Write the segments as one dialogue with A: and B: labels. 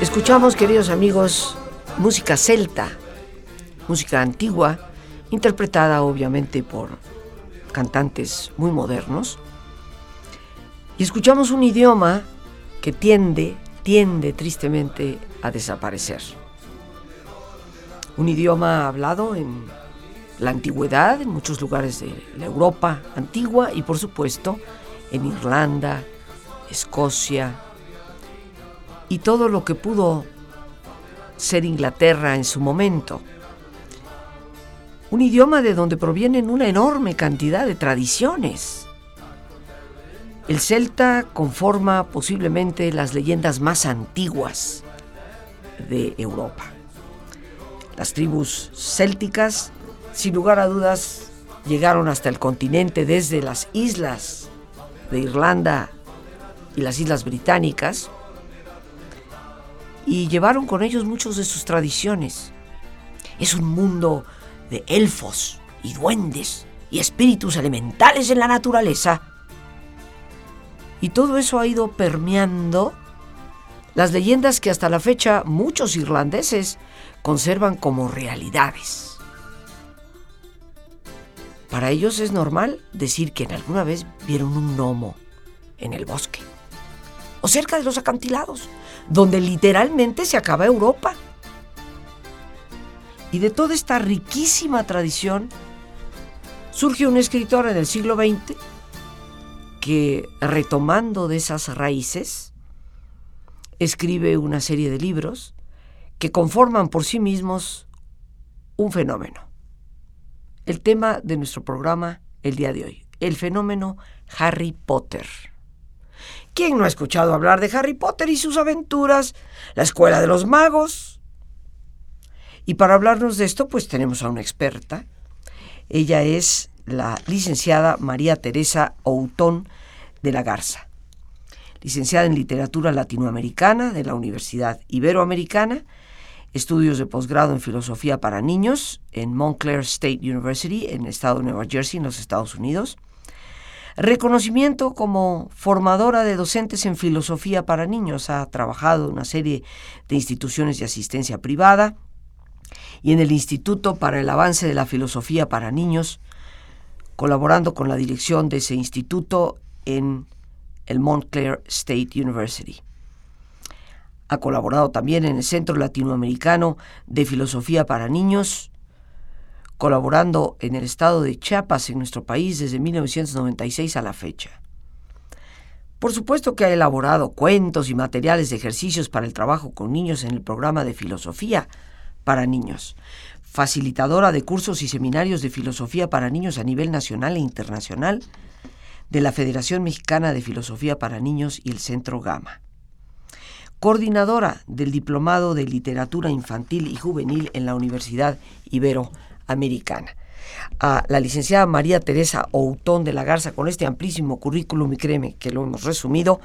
A: Escuchamos, queridos amigos, música celta, música antigua, interpretada obviamente por cantantes muy modernos. Y escuchamos un idioma que tiende, tiende tristemente a desaparecer. Un idioma hablado en la antigüedad, en muchos lugares de la Europa antigua y por supuesto en Irlanda, Escocia y todo lo que pudo ser Inglaterra en su momento. Un idioma de donde provienen una enorme cantidad de tradiciones. El celta conforma posiblemente las leyendas más antiguas de Europa. Las tribus célticas sin lugar a dudas, llegaron hasta el continente desde las islas de Irlanda y las islas británicas y llevaron con ellos muchos de sus tradiciones. Es un mundo de elfos y duendes y espíritus elementales en la naturaleza. Y todo eso ha ido permeando las leyendas que hasta la fecha muchos irlandeses conservan como realidades. Para ellos es normal decir que en alguna vez vieron un gnomo en el bosque o cerca de los acantilados, donde literalmente se acaba Europa. Y de toda esta riquísima tradición surge un escritor en el siglo XX que, retomando de esas raíces, escribe una serie de libros que conforman por sí mismos un fenómeno el tema de nuestro programa el día de hoy, el fenómeno Harry Potter. ¿Quién no ha escuchado hablar de Harry Potter y sus aventuras? La escuela de los magos. Y para hablarnos de esto, pues tenemos a una experta. Ella es la licenciada María Teresa Outón de la Garza, licenciada en literatura latinoamericana de la Universidad Iberoamericana estudios de posgrado en filosofía para niños en Montclair State University en el estado de Nueva Jersey, en los Estados Unidos. Reconocimiento como formadora de docentes en filosofía para niños. Ha trabajado en una serie de instituciones de asistencia privada y en el Instituto para el Avance de la Filosofía para Niños, colaborando con la dirección de ese instituto en el Montclair State University. Ha colaborado también en el Centro Latinoamericano de Filosofía para Niños, colaborando en el estado de Chiapas, en nuestro país, desde 1996 a la fecha. Por supuesto que ha elaborado cuentos y materiales de ejercicios para el trabajo con niños en el programa de filosofía para niños, facilitadora de cursos y seminarios de filosofía para niños a nivel nacional e internacional de la Federación Mexicana de Filosofía para Niños y el Centro Gama coordinadora del Diplomado de Literatura Infantil y Juvenil en la Universidad Iberoamericana. A la licenciada María Teresa Outón de la Garza, con este amplísimo currículum, y créeme que lo hemos resumido,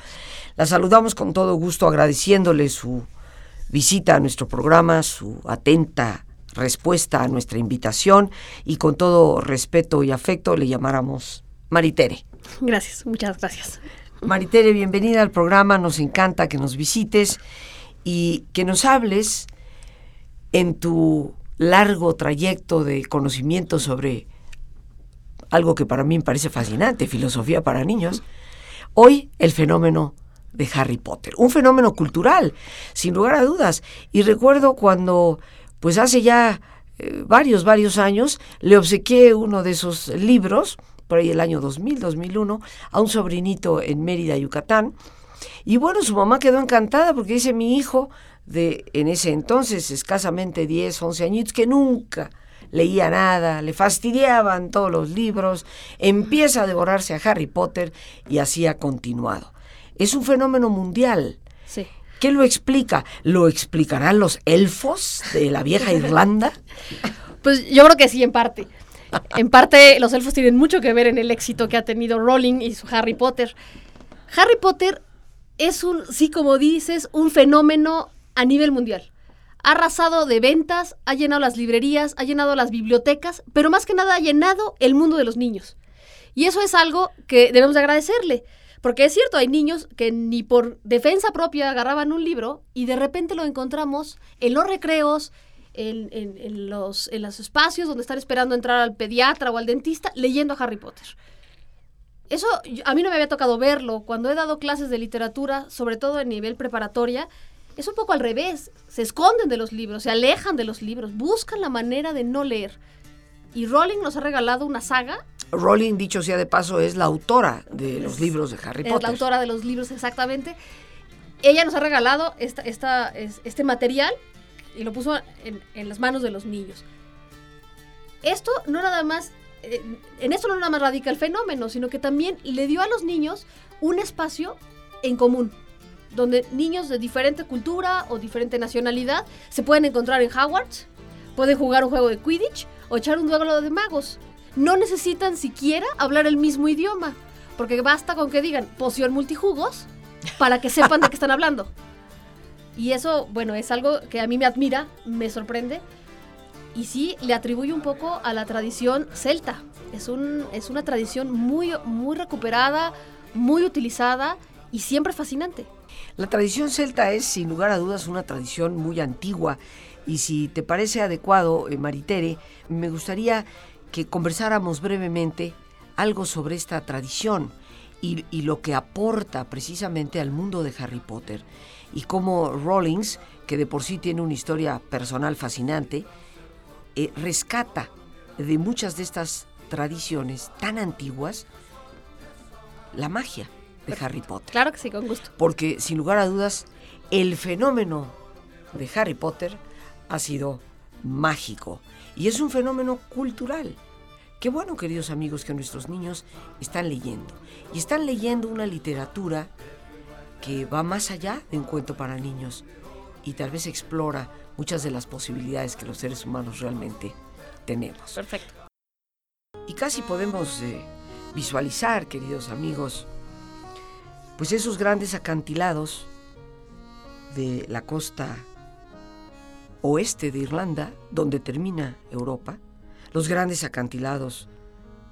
A: la saludamos con todo gusto agradeciéndole su visita a nuestro programa, su atenta respuesta a nuestra invitación y con todo respeto y afecto le llamáramos Maritere.
B: Gracias, muchas gracias.
A: Maritere, bienvenida al programa, nos encanta que nos visites y que nos hables en tu largo trayecto de conocimiento sobre algo que para mí me parece fascinante, filosofía para niños. Hoy el fenómeno de Harry Potter, un fenómeno cultural, sin lugar a dudas. Y recuerdo cuando, pues hace ya eh, varios, varios años, le obsequié uno de esos libros, por ahí el año 2000, 2001, a un sobrinito en Mérida, Yucatán. Y bueno, su mamá quedó encantada porque dice mi hijo de en ese entonces escasamente 10, 11 añitos que nunca leía nada, le fastidiaban todos los libros, empieza a devorarse a Harry Potter y así ha continuado. Es un fenómeno mundial.
B: Sí.
A: ¿Qué lo explica? ¿Lo explicarán los elfos de la vieja Irlanda?
B: Pues yo creo que sí, en parte. En parte, los elfos tienen mucho que ver en el éxito que ha tenido Rowling y su Harry Potter. Harry Potter es un, sí, como dices, un fenómeno a nivel mundial. Ha arrasado de ventas, ha llenado las librerías, ha llenado las bibliotecas, pero más que nada ha llenado el mundo de los niños. Y eso es algo que debemos de agradecerle. Porque es cierto, hay niños que ni por defensa propia agarraban un libro y de repente lo encontramos en los recreos, en, en, los, en los espacios donde están esperando entrar al pediatra o al dentista leyendo a Harry Potter. Eso a mí no me había tocado verlo. Cuando he dado clases de literatura, sobre todo en nivel preparatoria, es un poco al revés. Se esconden de los libros, se alejan de los libros, buscan la manera de no leer. Y Rowling nos ha regalado una saga.
A: Rowling, dicho sea de paso, es la autora de los libros de Harry Potter.
B: Es la autora de los libros, exactamente. Ella nos ha regalado esta, esta, este material y lo puso en, en las manos de los niños. Esto no nada más eh, en esto no nada más radica el fenómeno, sino que también le dio a los niños un espacio en común donde niños de diferente cultura o diferente nacionalidad se pueden encontrar en Hogwarts, pueden jugar un juego de Quidditch o echar un duelo de magos. No necesitan siquiera hablar el mismo idioma, porque basta con que digan poción multijugos para que sepan de qué están hablando. Y eso, bueno, es algo que a mí me admira, me sorprende. Y sí, le atribuye un poco a la tradición celta. Es, un, es una tradición muy, muy recuperada, muy utilizada y siempre fascinante.
A: La tradición celta es, sin lugar a dudas, una tradición muy antigua y si te parece adecuado, eh, Maritere, me gustaría que conversáramos brevemente algo sobre esta tradición y, lo que aporta precisamente al mundo de Harry Potter y cómo Rawlings, que de por sí tiene una historia personal fascinante, eh, rescata de muchas de estas tradiciones tan antiguas la magia de Harry Potter.
B: Claro que sí, con gusto.
A: Porque sin lugar a dudas, el fenómeno de Harry Potter ha sido mágico y es un fenómeno cultural. Qué bueno, queridos amigos, que nuestros niños están leyendo. Y están leyendo una literatura que va más allá de un cuento para niños y tal vez explora muchas de las posibilidades que los seres humanos realmente tenemos.
B: Perfecto.
A: Y casi podemos eh, visualizar, queridos amigos, pues esos grandes acantilados de la costa oeste de Irlanda, donde termina Europa, los grandes acantilados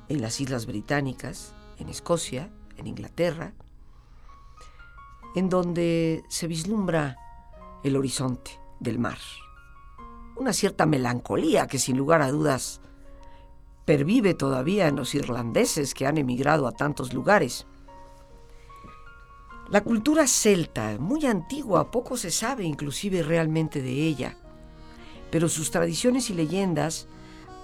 A: en las Islas Británicas, en Escocia, en Inglaterra, en donde se vislumbra el horizonte del mar. Una cierta melancolía que sin lugar a dudas pervive todavía en los irlandeses que han emigrado a tantos lugares. La cultura celta, muy antigua, poco se sabe inclusive realmente de ella, pero sus tradiciones y leyendas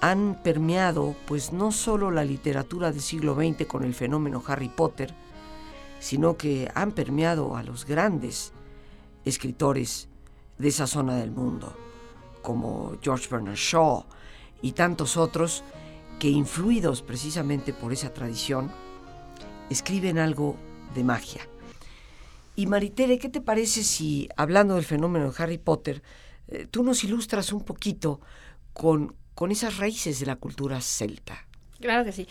A: han permeado pues no solo la literatura del siglo XX con el fenómeno Harry Potter, sino que han permeado a los grandes escritores de esa zona del mundo, como George Bernard Shaw y tantos otros que influidos precisamente por esa tradición, escriben algo de magia. Y Maritere, ¿qué te parece si, hablando del fenómeno de Harry Potter, eh, tú nos ilustras un poquito con, con esas raíces de la cultura celta?
B: Claro que sí.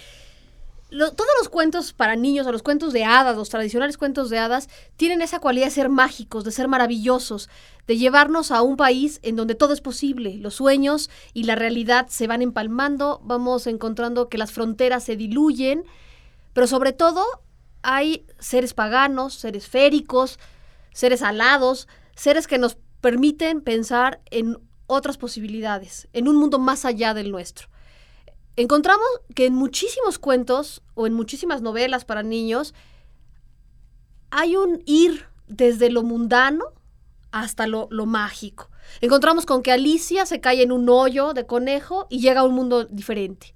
B: Todos los cuentos para niños, o los cuentos de hadas, los tradicionales cuentos de hadas, tienen esa cualidad de ser mágicos, de ser maravillosos, de llevarnos a un país en donde todo es posible. Los sueños y la realidad se van empalmando, vamos encontrando que las fronteras se diluyen, pero sobre todo hay seres paganos, seres féricos, seres alados, seres que nos permiten pensar en otras posibilidades, en un mundo más allá del nuestro. Encontramos que en muchísimos cuentos o en muchísimas novelas para niños hay un ir desde lo mundano hasta lo, lo, mágico. Encontramos con que Alicia se cae en un hoyo de conejo y llega a un mundo diferente.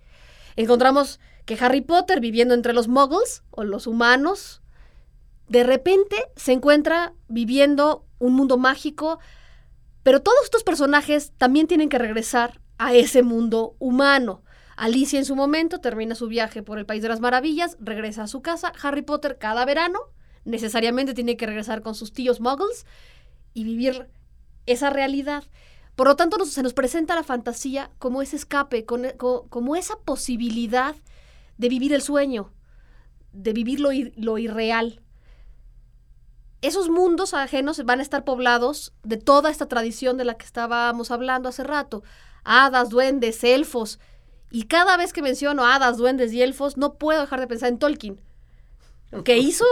B: Encontramos que Harry Potter, viviendo entre los muggles o los humanos, de repente se encuentra viviendo un mundo mágico, pero todos estos personajes también tienen que regresar a ese mundo humano. Alicia en su momento termina su viaje por el País de las Maravillas, regresa a su casa. Harry Potter cada verano necesariamente tiene que regresar con sus tíos muggles y vivir esa realidad. Por lo tanto, se nos presenta la fantasía como ese escape, como esa posibilidad de vivir el sueño, de vivir lo, lo irreal. Esos mundos ajenos van a estar poblados de toda esta tradición de la que estábamos hablando hace rato. Hadas, duendes, elfos. Y cada vez que menciono hadas, duendes y elfos, no puedo dejar de pensar en Tolkien, que hizo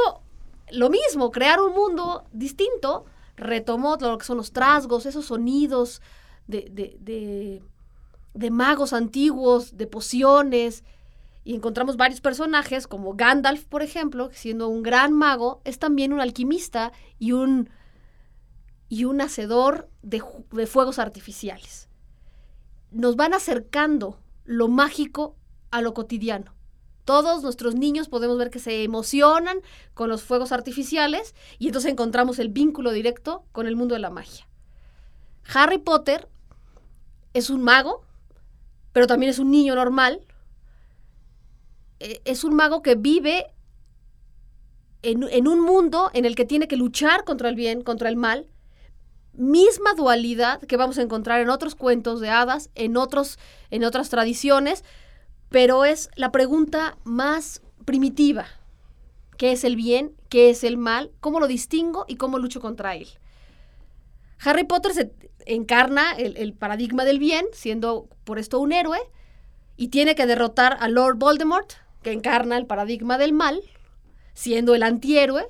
B: lo mismo, crear un mundo distinto, retomó lo que son los trasgos, esos sonidos de, de, de, magos antiguos, de pociones, y encontramos varios personajes, como Gandalf, por ejemplo, siendo un gran mago, es también un alquimista y un, y un hacedor de, de fuegos artificiales. Nos van acercando lo mágico a lo cotidiano. Todos nuestros niños podemos ver que se emocionan con los fuegos artificiales y entonces encontramos el vínculo directo con el mundo de la magia. Harry Potter es un mago, pero también es un niño normal. E, es un mago que vive en, en, un mundo en el que tiene que luchar contra el bien, contra el mal. Misma dualidad que vamos a encontrar en otros cuentos de hadas, en, otros, en otras tradiciones, pero es la pregunta más primitiva. ¿Qué es el bien? ¿Qué es el mal? ¿Cómo lo distingo y cómo lucho contra él? Harry Potter se encarna el, paradigma del bien, siendo por esto un héroe, y tiene que derrotar a Lord Voldemort, que encarna el paradigma del mal, siendo el antihéroe.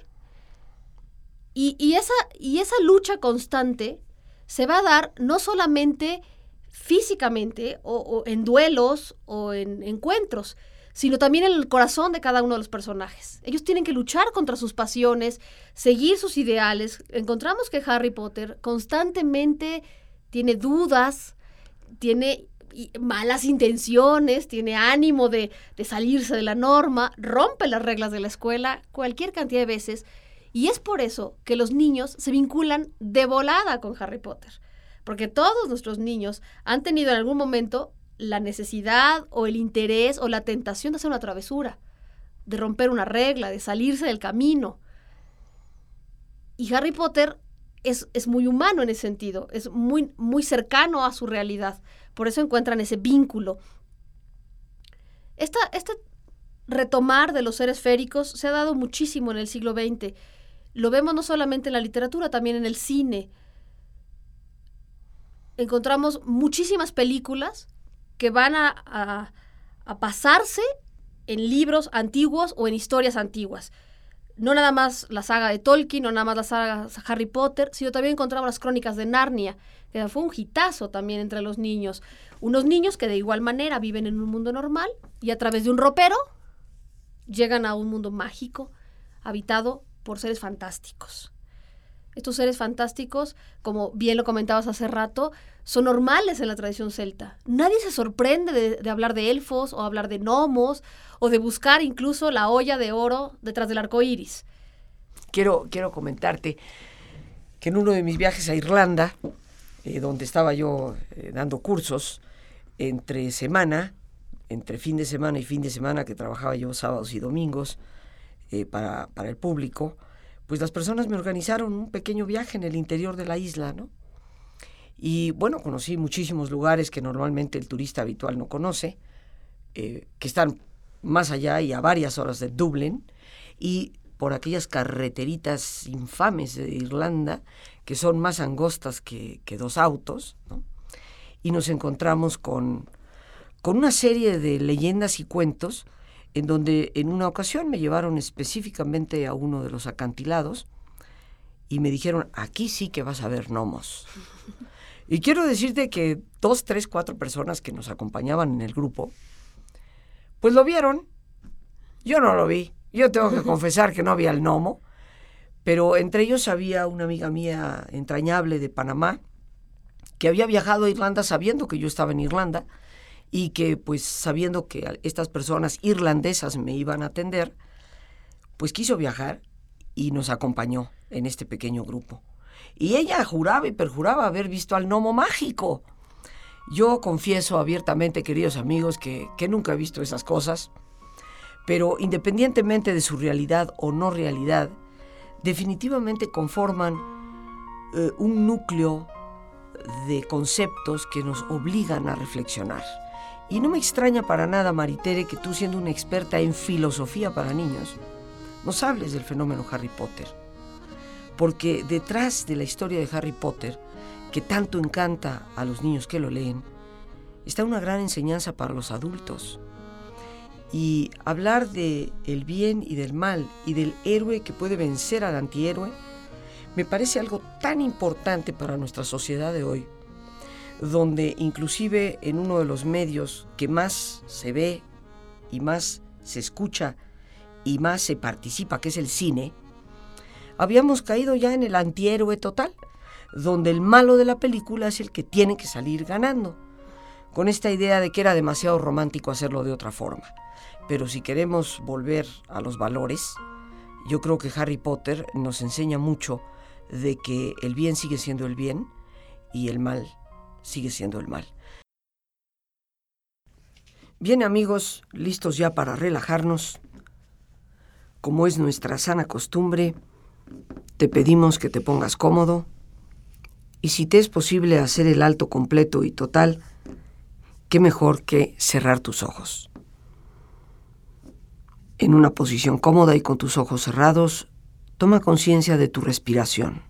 B: Y, esa, y esa lucha constante se va a dar no solamente físicamente o, en duelos o en encuentros, sino también en el corazón de cada uno de los personajes. Ellos tienen que luchar contra sus pasiones, seguir sus ideales. Encontramos que Harry Potter constantemente tiene dudas, tiene malas intenciones, tiene ánimo de, de salirse de la norma, rompe las reglas de la escuela cualquier cantidad de veces. Y es por eso que los niños se vinculan de volada con Harry Potter porque todos nuestros niños han tenido en algún momento la necesidad o el interés o la tentación de hacer una travesura, de romper una regla, de salirse del camino. Y Harry Potter es, es, muy humano en ese sentido, es muy, muy cercano a su realidad. Por eso encuentran ese vínculo. Esta, este retomar de los seres féricos se ha dado muchísimo en el siglo XX. Lo vemos no solamente en la literatura, también en el cine encontramos muchísimas películas que van a, pasarse en libros antiguos o en historias antiguas. No nada más la saga de Tolkien, no nada más la saga de Harry Potter, sino también encontramos las crónicas de Narnia, que fue un hitazo también entre los niños. Unos niños que de igual manera viven en un mundo normal y a través de un ropero llegan a un mundo mágico, habitado por seres fantásticos. Estos seres fantásticos, como bien lo comentabas hace rato, son normales en la tradición celta. Nadie se sorprende de, hablar de elfos o hablar de gnomos o de buscar incluso la olla de oro detrás del arco iris.
A: Quiero, quiero comentarte que en uno de mis viajes a Irlanda, eh, donde estaba yo eh, dando cursos, entre semana, entre fin de semana y fin de semana, que trabajaba yo sábados y domingos eh, para, para el público, pues las personas me organizaron un pequeño viaje en el interior de la isla, ¿no? Y bueno, conocí muchísimos lugares que normalmente el turista habitual no conoce, eh, que están más allá y a varias horas de Dublín, y por aquellas carreteritas infames de Irlanda, que son más angostas que, dos autos, ¿no? y nos encontramos con, con una serie de leyendas y cuentos en donde en una ocasión me llevaron específicamente a uno de los acantilados y me dijeron, aquí sí que vas a ver gnomos. Y quiero decirte que dos, tres, cuatro personas que nos acompañaban en el grupo, Pues lo vieron. Yo no lo vi. Yo tengo que confesar que no había el gnomo. Pero entre ellos había una amiga mía entrañable de Panamá que había viajado a Irlanda sabiendo que yo estaba en Irlanda y que pues sabiendo que estas personas irlandesas me iban a atender, pues quiso viajar y nos acompañó en este pequeño grupo. Y ella juraba y perjuraba haber visto al gnomo mágico. Yo confieso abiertamente, queridos amigos, que, que nunca he visto esas cosas, pero independientemente de su realidad o no realidad, definitivamente conforman eh, un núcleo de conceptos que nos obligan a reflexionar. Y no me extraña para nada, Maritere, que tú siendo una experta en filosofía para niños, nos hables del fenómeno Harry Potter. Porque detrás de la historia de Harry Potter, que tanto encanta a los niños que lo leen, está una gran enseñanza para los adultos. Y hablar de el bien y del mal y del héroe que puede vencer al antihéroe me parece algo tan importante para nuestra sociedad de hoy, donde inclusive en uno de los medios que más se ve y más se escucha y más se participa, que es el cine, habíamos caído ya en el antihéroe total, donde el malo de la película es el que tiene que salir ganando, con esta idea de que era demasiado romántico hacerlo de otra forma. Pero si queremos volver a los valores, yo creo que Harry Potter nos enseña mucho de que el bien sigue siendo el bien y el mal sigue siendo el mal. Bien amigos, listos ya para relajarnos. Como es nuestra sana costumbre, te pedimos que te pongas cómodo y si te es posible hacer el alto completo y total, qué mejor que cerrar tus ojos. En una posición cómoda y con tus ojos cerrados, toma conciencia de tu respiración.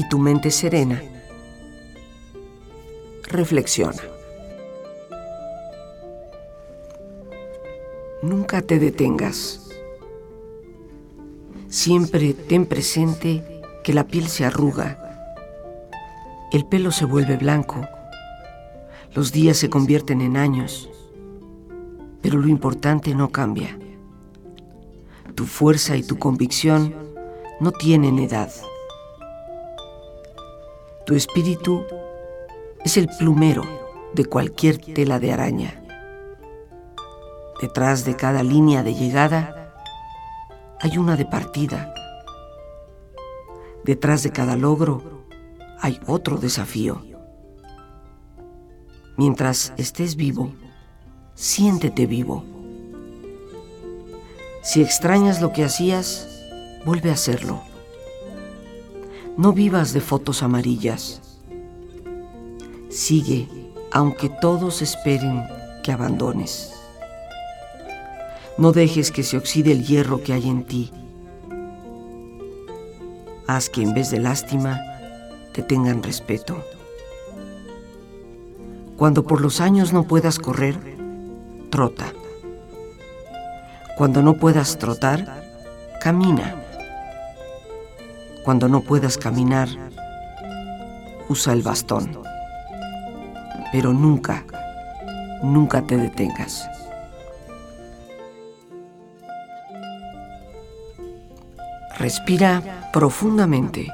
A: y tu mente serena, reflexiona. Nunca te detengas. Siempre ten presente que la piel se arruga, el pelo se vuelve blanco, los días se convierten en años, pero lo importante no cambia. Tu fuerza y tu convicción no tienen edad. Tu espíritu es el plumero de cualquier tela de araña. Detrás de cada línea de llegada hay una de partida. Detrás de cada logro hay otro desafío. Mientras estés vivo, siéntete vivo. Si extrañas lo que hacías, vuelve a hacerlo. No vivas de fotos amarillas. Sigue aunque todos esperen que abandones. No dejes que se oxide el hierro que hay en ti. Haz que en vez de lástima te tengan respeto. Cuando por los años no puedas correr, trota. Cuando no puedas trotar, camina. Cuando no puedas caminar, usa el bastón. Pero nunca, nunca te detengas. Respira profundamente.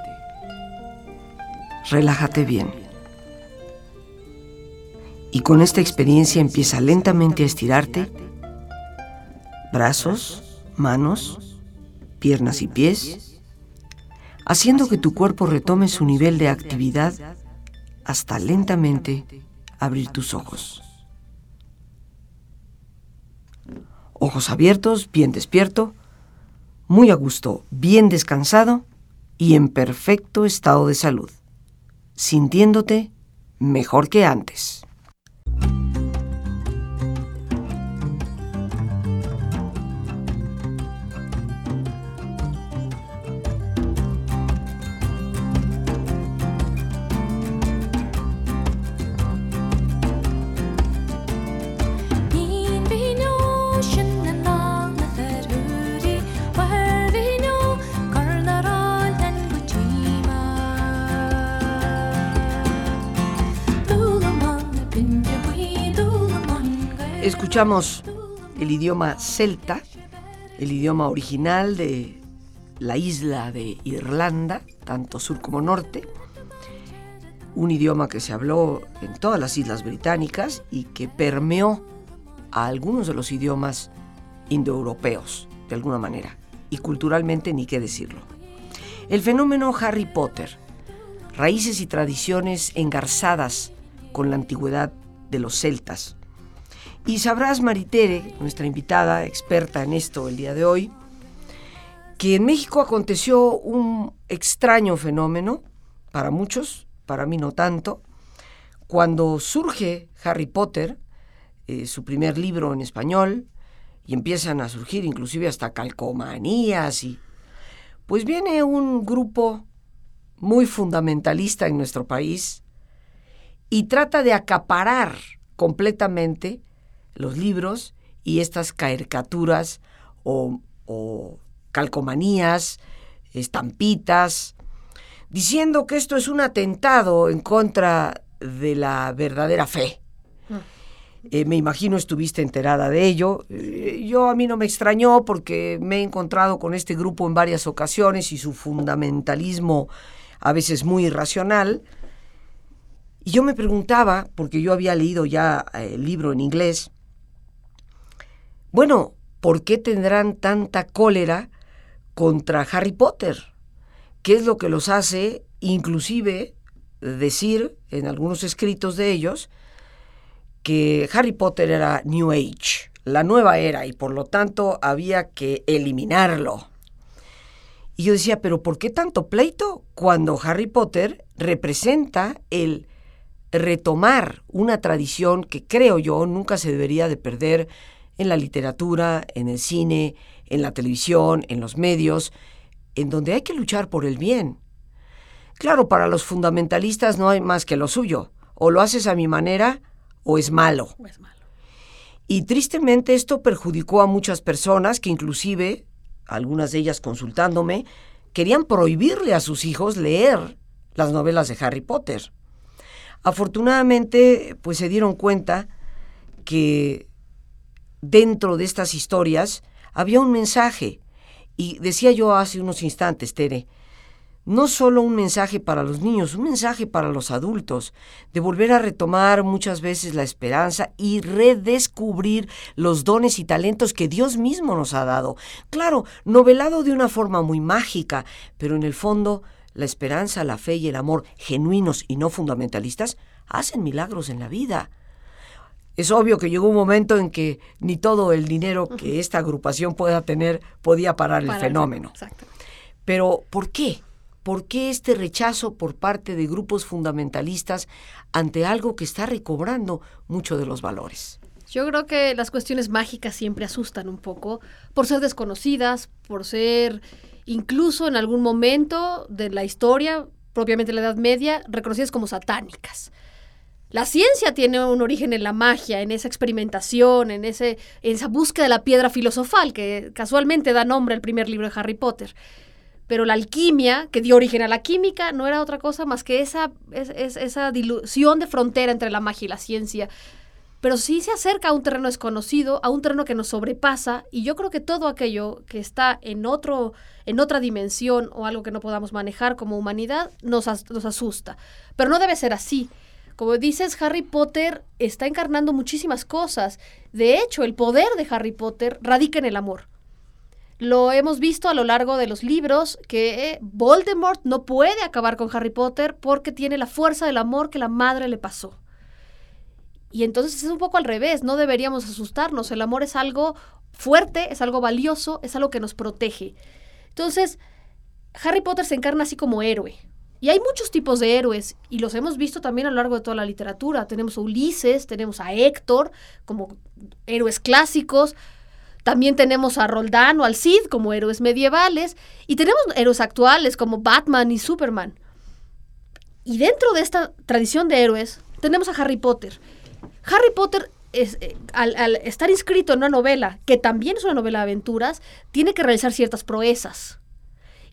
A: Relájate bien. Y con esta experiencia empieza lentamente a estirarte. Brazos, manos, piernas y pies haciendo que tu cuerpo retome su nivel de actividad hasta lentamente abrir tus ojos. Ojos abiertos, bien despierto, muy a gusto, bien descansado y en perfecto estado de salud, sintiéndote mejor que antes. Escuchamos el idioma celta, el idioma original de la isla de Irlanda, tanto sur como norte, un idioma que se habló en todas las islas británicas y que permeó a algunos de los idiomas indoeuropeos, de alguna manera, y culturalmente ni qué decirlo. El fenómeno Harry Potter, raíces y tradiciones engarzadas con la antigüedad de los celtas, y sabrás, Maritere, nuestra invitada experta en esto el día de hoy, que en México aconteció un extraño fenómeno, para muchos, para mí no tanto, cuando surge Harry Potter, eh, su primer libro en español, y empiezan a surgir inclusive hasta calcomanías y Pues viene un grupo muy fundamentalista en nuestro país y trata de acaparar completamente los libros y estas caricaturas o, o calcomanías, estampitas, diciendo que esto es un atentado en contra de la verdadera fe. Eh, me imagino estuviste enterada de ello. Eh, yo a mí no me extrañó porque me he encontrado con este grupo en varias ocasiones y su fundamentalismo a veces muy irracional. Y yo me preguntaba, porque yo había leído ya eh, el libro en inglés, bueno, ¿por qué tendrán tanta cólera contra Harry Potter? ¿Qué es lo que los hace inclusive decir en algunos escritos de ellos que Harry Potter era New Age, la nueva era, y por lo tanto había que eliminarlo. Y yo decía, pero ¿por qué tanto pleito cuando Harry Potter representa el retomar una tradición que creo yo nunca se debería de perder en la literatura, en el cine, en la televisión, en los medios, en donde hay que luchar por el bien. Claro, para los fundamentalistas no hay más que lo suyo. O lo haces a mi manera o es malo.
B: es malo.
A: Y tristemente esto perjudicó a muchas personas que inclusive, algunas de ellas consultándome, querían prohibirle a sus hijos leer las novelas de Harry Potter. Afortunadamente, pues se dieron cuenta que dentro de estas historias había un mensaje. Y decía yo hace unos instantes, Tere, no solo un mensaje para los niños, un mensaje para los adultos, de volver a retomar muchas veces la esperanza y redescubrir los dones y talentos que Dios mismo nos ha dado. Claro, novelado de una forma muy mágica, pero en el fondo la esperanza, la fe y el amor, genuinos y no fundamentalistas, hacen milagros en la vida. Es obvio que llegó un momento en que ni todo el dinero que esta agrupación pueda tener podía parar el fenómeno. Pero, ¿por qué? ¿Por qué este rechazo por parte de grupos fundamentalistas ante algo que está recobrando mucho de los valores?
B: Yo creo que las cuestiones mágicas siempre asustan un poco por ser desconocidas, por ser incluso en algún momento de la historia, propiamente la Edad Media, reconocidas como satánicas. La ciencia tiene un origen en la magia, en esa experimentación, en, ese, en esa búsqueda de la piedra filosofal que casualmente da nombre al primer libro de Harry Potter. Pero la alquimia, que dio origen a la química, no era otra cosa más que esa, esa dilución de frontera entre la magia y la ciencia. Pero sí se acerca a un terreno desconocido, a un terreno que nos sobrepasa, y yo creo que todo aquello que está en, otro, en otra dimensión o algo que no podamos manejar como humanidad nos, nos asusta. Pero no debe ser así. Como dices, Harry Potter está encarnando muchísimas cosas. De hecho, el poder de Harry Potter radica en el amor. Lo hemos visto a lo largo de los libros que eh, Voldemort no puede acabar con Harry Potter porque tiene la fuerza del amor que la madre le pasó. Y entonces es un poco al revés, no deberíamos asustarnos. El amor es algo fuerte, es algo valioso, es algo que nos protege. Entonces, Harry Potter se encarna así como héroe. Y hay muchos tipos de héroes y los hemos visto también a lo largo de toda la literatura. Tenemos a Ulises, tenemos a Héctor como héroes clásicos, también tenemos a Roldán o al Cid como héroes medievales y tenemos héroes actuales como Batman y Superman. Y dentro de esta tradición de héroes tenemos a Harry Potter. Harry Potter es, eh, al, al, estar inscrito en una novela, que también es una novela de aventuras, tiene que realizar ciertas proezas.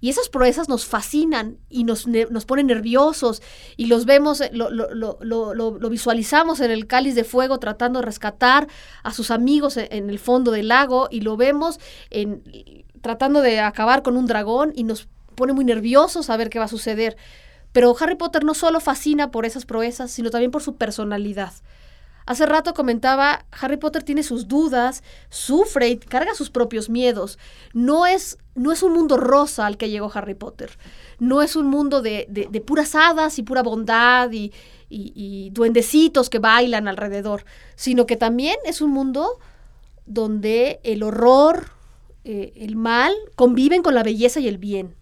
B: Y esas proezas nos fascinan y nos, nos ponen nerviosos y los vemos, eh, lo, lo, lo, lo, visualizamos en el cáliz de fuego tratando de rescatar a sus amigos en, en el fondo del lago y lo vemos en, tratando de acabar con un dragón y nos pone muy nerviosos a ver qué va a suceder. Pero Harry Potter no solo fascina por esas proezas, sino también por su personalidad. Hace rato comentaba, Harry Potter tiene sus dudas, sufre y carga sus propios miedos. No es, no es un mundo rosa al que llegó Harry Potter. No es un mundo de, de, puras hadas y pura bondad y, duendecitos que bailan alrededor, sino que también es un mundo donde el horror, eh, el mal, conviven con la belleza y el bien.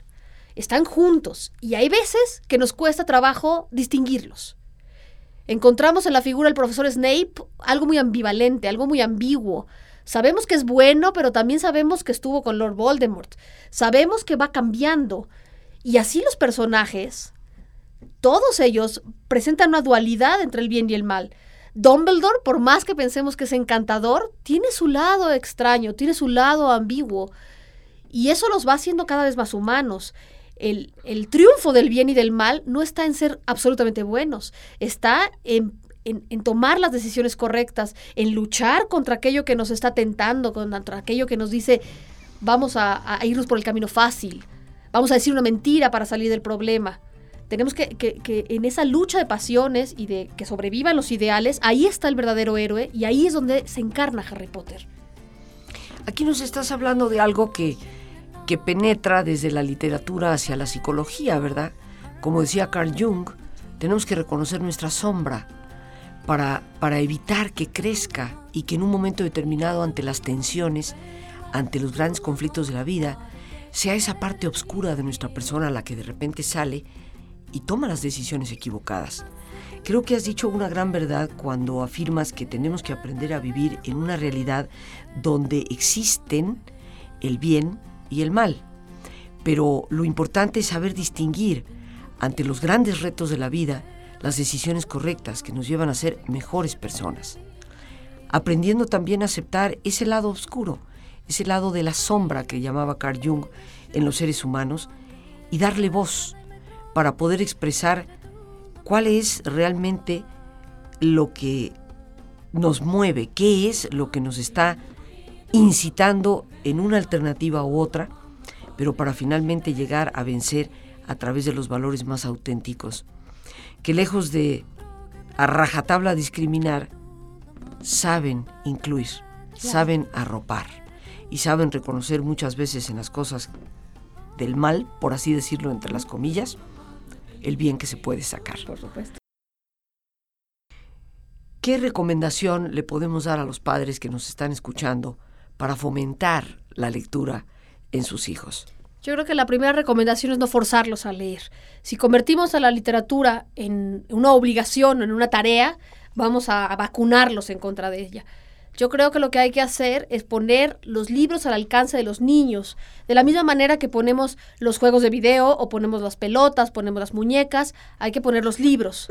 B: Están juntos y hay veces que nos cuesta trabajo distinguirlos. Encontramos en la figura del profesor Snape algo muy ambivalente, algo muy ambiguo. Sabemos que es bueno, pero también sabemos que estuvo con Lord Voldemort. Sabemos que va cambiando. Y así los personajes, todos ellos presentan una dualidad entre el bien y el mal. Dumbledore, por más que pensemos que es encantador, tiene su lado extraño, tiene su lado ambiguo. Y eso los va haciendo cada vez más humanos. El, el, triunfo del bien y del mal no está en ser absolutamente buenos, está en, en, tomar las decisiones correctas, en luchar contra aquello que nos está tentando, contra aquello que nos dice vamos a, irnos por el camino fácil, vamos a decir una mentira para salir del problema. Tenemos que, que, en esa lucha de pasiones y de que sobrevivan los ideales, ahí está el verdadero héroe y ahí es donde se encarna Harry Potter.
A: Aquí nos estás hablando de algo que, que penetra desde la literatura hacia la psicología, ¿verdad? Como decía Carl Jung, tenemos que reconocer nuestra sombra para, para evitar que crezca y que en un momento determinado ante las tensiones, ante los grandes conflictos de la vida, sea esa parte oscura de nuestra persona la que de repente sale y toma las decisiones equivocadas. Creo que has dicho una gran verdad cuando afirmas que tenemos que aprender a vivir en una realidad donde existen el bien y el mal. Pero lo importante es saber distinguir ante los grandes retos de la vida las decisiones correctas que nos llevan a ser mejores personas. Aprendiendo también a aceptar ese lado oscuro, ese lado de la sombra que llamaba Carl Jung en los seres humanos y darle voz para poder expresar cuál es realmente lo que nos mueve, qué es lo que nos está incitando en una alternativa u otra, pero para finalmente llegar a vencer a través de los valores más auténticos, que lejos de a rajatabla discriminar, saben incluir, saben arropar y saben reconocer muchas veces en las cosas del mal, por así decirlo entre las comillas, el bien que se puede sacar.
B: Por supuesto.
A: ¿Qué recomendación le podemos dar a los padres que nos están escuchando para fomentar la lectura en sus hijos?
B: Yo creo que la primera recomendación es no forzarlos a leer. Si convertimos a la literatura en una obligación, en una tarea, vamos a, vacunarlos en contra de ella. Yo creo que lo que hay que hacer es poner los libros al alcance de los niños, de la misma manera que ponemos los juegos de video o ponemos las pelotas, ponemos las muñecas, hay que poner los libros.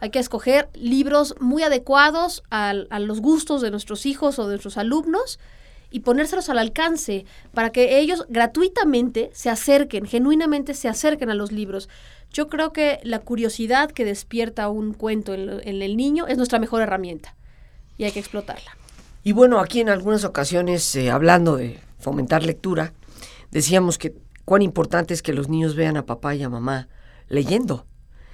B: Hay que escoger libros muy adecuados a, los gustos de nuestros hijos o de nuestros alumnos y ponérselos al alcance para que ellos gratuitamente se acerquen, genuinamente se acerquen a los libros. Yo creo que la curiosidad que despierta un cuento en, el niño es nuestra mejor herramienta y hay que explotarla.
A: Y bueno, aquí en algunas ocasiones, eh, hablando de fomentar lectura, decíamos que cuán importante es que los niños vean a papá y a mamá leyendo.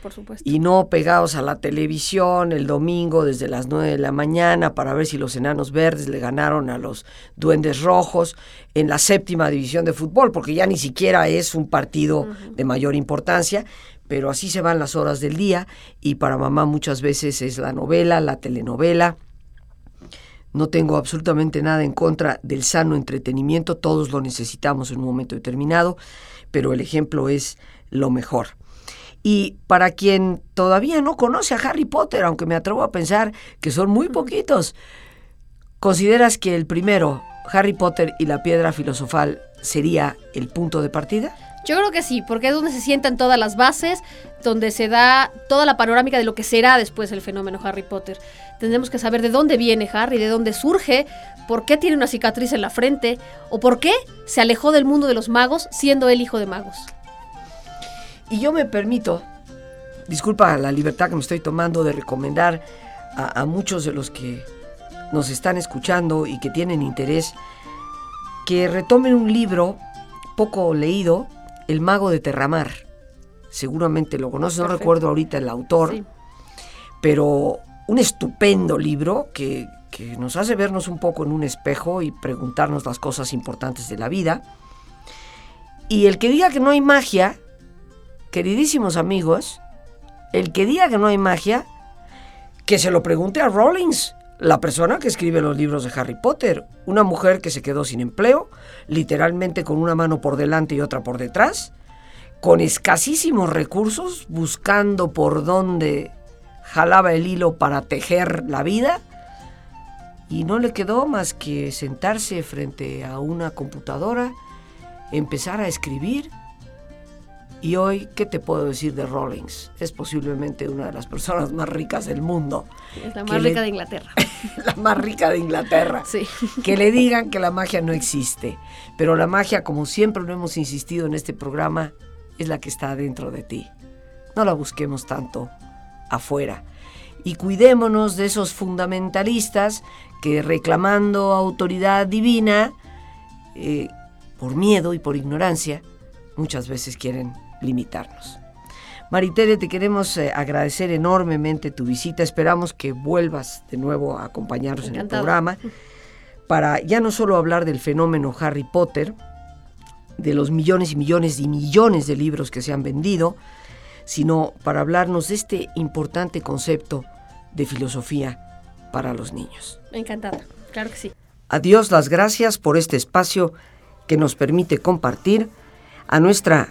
B: Por supuesto.
A: Y no pegados a la televisión el domingo desde las 9 de la mañana para ver si los enanos verdes le ganaron a los duendes rojos en la séptima división de fútbol, porque ya ni siquiera es un partido de mayor importancia, pero así se van las horas del día y para mamá muchas veces es la novela, la telenovela no tengo absolutamente nada en contra del sano entretenimiento, todos lo necesitamos en un momento determinado, pero el ejemplo es lo mejor. Y para quien todavía no conoce a Harry Potter, aunque me atrevo a pensar que son muy poquitos, ¿consideras que el primero, Harry Potter y la piedra filosofal, sería el punto de partida?
B: Yo creo que sí, porque es donde se sientan todas las bases, donde se da toda la panorámica de lo que será después el fenómeno Harry Potter. Tendremos que saber de dónde viene Harry, de dónde surge, por qué tiene una cicatriz en la frente, o por qué se alejó del mundo de los magos siendo él hijo de magos.
A: Y yo me permito, disculpa la libertad que me estoy tomando de recomendar a, a muchos de los que nos están escuchando y que tienen interés, que retomen un libro poco leído el mago de Terramar. Seguramente lo conoces, no recuerdo ahorita el autor, pero un estupendo libro que, que nos hace vernos un poco en un espejo y preguntarnos las cosas importantes de la vida. Y el que diga que no hay magia, queridísimos amigos, el que diga que no hay magia, que se lo pregunte a Rawlings, la persona que escribe los libros de Harry Potter, una mujer que se quedó sin empleo, literalmente con una mano por delante y otra por detrás, con escasísimos recursos, buscando por dónde jalaba el hilo para tejer la vida, y no le quedó más que sentarse frente a una computadora, empezar a escribir. Y hoy, ¿qué te puedo decir de Rawlings? Es posiblemente una de las personas más ricas del mundo.
B: Es la más
A: le-
B: rica de Inglaterra.
A: la más rica de Inglaterra.
B: Sí.
A: Que le digan que la magia no existe. Pero la magia, como siempre lo hemos insistido en este programa, es la que está dentro de ti. No la busquemos tanto afuera. Y cuidémonos de esos fundamentalistas que reclamando autoridad divina, eh, por miedo y por ignorancia, muchas veces quieren limitarnos. Maritere, te queremos eh, agradecer enormemente tu visita. Esperamos que vuelvas de nuevo a acompañarnos en el programa para ya no solo hablar del fenómeno Harry Potter, de los millones y millones y millones de libros que se han vendido, sino para hablarnos de este importante concepto de filosofía para los niños.
B: Encantada. Claro que sí.
A: A Dios las gracias por este espacio que nos permite compartir, a nuestra